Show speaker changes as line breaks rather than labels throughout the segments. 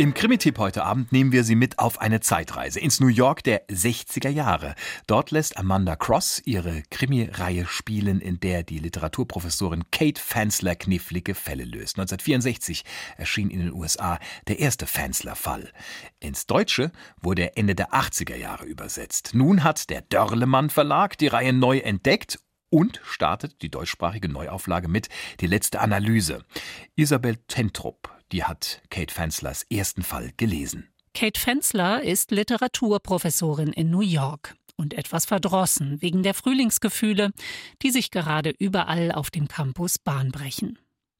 Im Krimi-Tipp heute Abend nehmen wir Sie mit auf eine Zeitreise ins New York der 60er Jahre. Dort lässt Amanda Cross ihre Krimi-Reihe spielen, in der die Literaturprofessorin Kate Fansler knifflige Fälle löst. 1964 erschien in den USA der erste Fansler-Fall. Ins Deutsche wurde er Ende der 80er Jahre übersetzt. Nun hat der Dörlemann Verlag die Reihe neu entdeckt und startet die deutschsprachige Neuauflage mit Die letzte Analyse. Isabel Tentrup die hat Kate Fenslers ersten Fall gelesen.
Kate Fensler ist Literaturprofessorin in New York und etwas verdrossen wegen der Frühlingsgefühle, die sich gerade überall auf dem Campus Bahn brechen.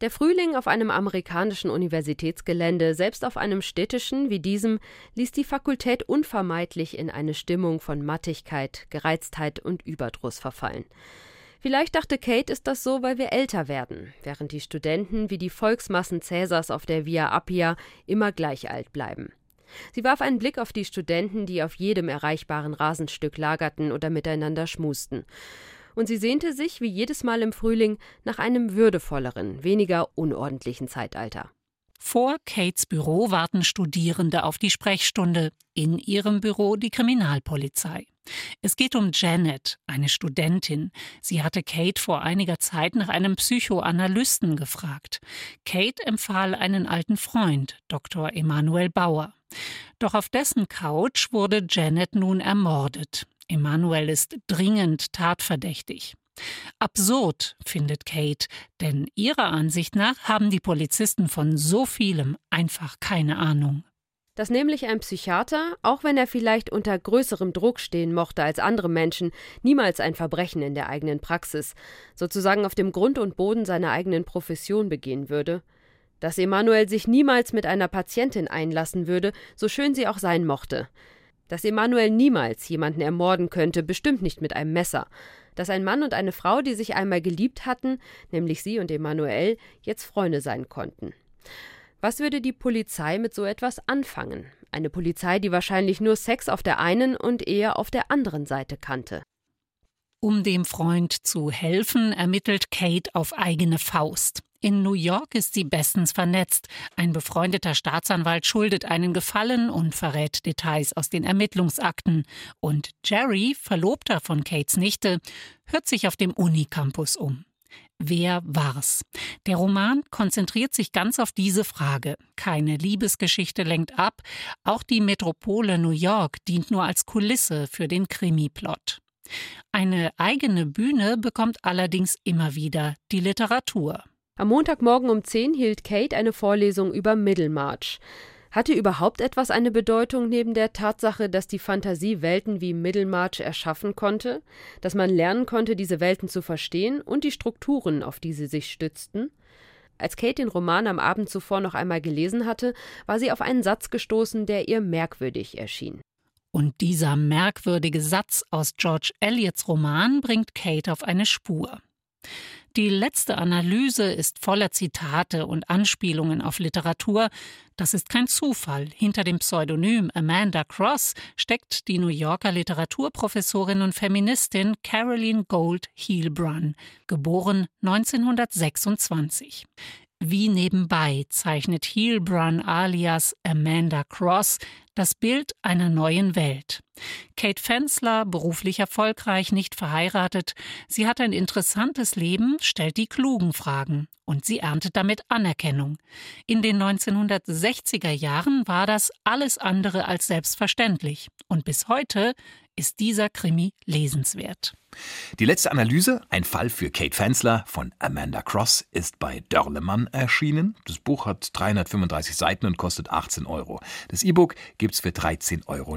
Der Frühling auf einem amerikanischen Universitätsgelände, selbst auf einem städtischen wie diesem, ließ die Fakultät unvermeidlich in eine Stimmung von Mattigkeit, Gereiztheit und Überdruss verfallen. Vielleicht dachte Kate, ist das so, weil wir älter werden, während die Studenten wie die Volksmassen Cäsars auf der Via Appia immer gleich alt bleiben. Sie warf einen Blick auf die Studenten, die auf jedem erreichbaren Rasenstück lagerten oder miteinander schmusten. Und sie sehnte sich, wie jedes Mal im Frühling, nach einem würdevolleren, weniger unordentlichen Zeitalter.
Vor Kates Büro warten Studierende auf die Sprechstunde, in ihrem Büro die Kriminalpolizei. Es geht um Janet, eine Studentin. Sie hatte Kate vor einiger Zeit nach einem Psychoanalysten gefragt. Kate empfahl einen alten Freund, Dr. Emanuel Bauer. Doch auf dessen Couch wurde Janet nun ermordet. Emanuel ist dringend tatverdächtig. Absurd, findet Kate, denn ihrer Ansicht nach haben die Polizisten von so vielem einfach keine Ahnung.
Dass nämlich ein Psychiater, auch wenn er vielleicht unter größerem Druck stehen mochte als andere Menschen, niemals ein Verbrechen in der eigenen Praxis, sozusagen auf dem Grund und Boden seiner eigenen Profession begehen würde, dass Emanuel sich niemals mit einer Patientin einlassen würde, so schön sie auch sein mochte, dass Emanuel niemals jemanden ermorden könnte, bestimmt nicht mit einem Messer, dass ein Mann und eine Frau, die sich einmal geliebt hatten, nämlich sie und Emanuel, jetzt Freunde sein konnten. Was würde die Polizei mit so etwas anfangen? Eine Polizei, die wahrscheinlich nur Sex auf der einen und Ehe auf der anderen Seite kannte.
Um dem Freund zu helfen, ermittelt Kate auf eigene Faust. In New York ist sie bestens vernetzt. Ein befreundeter Staatsanwalt schuldet einen Gefallen und verrät Details aus den Ermittlungsakten. Und Jerry, Verlobter von Kates Nichte, hört sich auf dem Unicampus um. Wer war's? Der Roman konzentriert sich ganz auf diese Frage. Keine Liebesgeschichte lenkt ab, auch die Metropole New York dient nur als Kulisse für den Krimi-Plot. Eine eigene Bühne bekommt allerdings immer wieder die Literatur.
Am Montagmorgen um 10 hielt Kate eine Vorlesung über Middlemarch. Hatte überhaupt etwas eine Bedeutung neben der Tatsache, dass die Fantasie Welten wie Middlemarch erschaffen konnte, dass man lernen konnte, diese Welten zu verstehen und die Strukturen, auf die sie sich stützten? Als Kate den Roman am Abend zuvor noch einmal gelesen hatte, war sie auf einen Satz gestoßen, der ihr merkwürdig erschien.
Und dieser merkwürdige Satz aus George Eliots Roman bringt Kate auf eine Spur. Die letzte Analyse ist voller Zitate und Anspielungen auf Literatur. Das ist kein Zufall. Hinter dem Pseudonym Amanda Cross steckt die New Yorker Literaturprofessorin und Feministin Caroline Gold Heilbrunn, geboren 1926. Wie nebenbei zeichnet Heilbrunn alias Amanda Cross das Bild einer neuen Welt. Kate Fensler, beruflich erfolgreich, nicht verheiratet, sie hat ein interessantes Leben, stellt die klugen Fragen und sie erntet damit Anerkennung. In den 1960er Jahren war das alles andere als selbstverständlich und bis heute ist dieser Krimi lesenswert.
Die letzte Analyse, ein Fall für Kate Fensler von Amanda Cross, ist bei Dörlemann erschienen. Das Buch hat 335 Seiten und kostet 18 Euro. Das E-Book gibt's für 13,99 Euro.